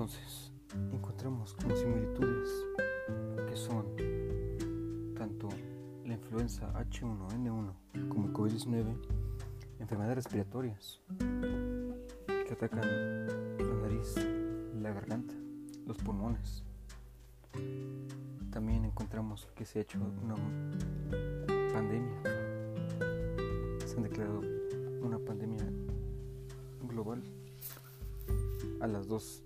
Entonces, encontramos como similitudes que son tanto la influenza H1N1 como el COVID-19, enfermedades respiratorias que atacan la nariz, la garganta, los pulmones. También encontramos que se ha hecho una pandemia. Se han declarado una pandemia global a las dos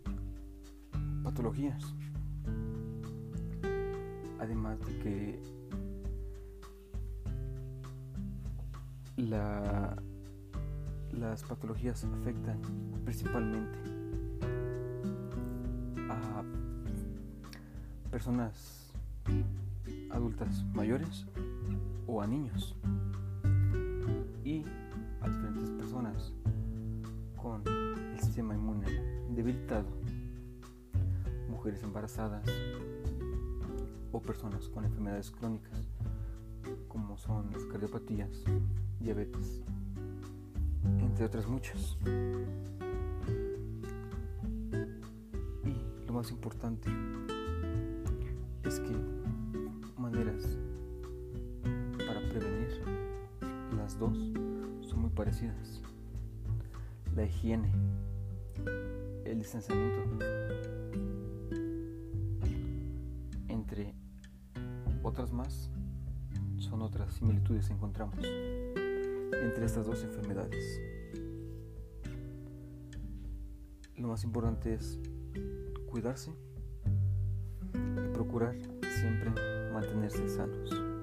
patologías. Además de que la, las patologías afectan principalmente a personas adultas mayores o a niños y a diferentes personas con el sistema inmune debilitado, mujeres embarazadas o personas con enfermedades crónicas como son las cardiopatías, diabetes, entre otras muchas. Y lo más importante es que maneras para prevenir las dos son muy parecidas. La higiene, el distanciamiento, otras más, son otras similitudes que encontramos entre estas dos enfermedades. Lo más importante es cuidarse y procurar siempre mantenerse sanos.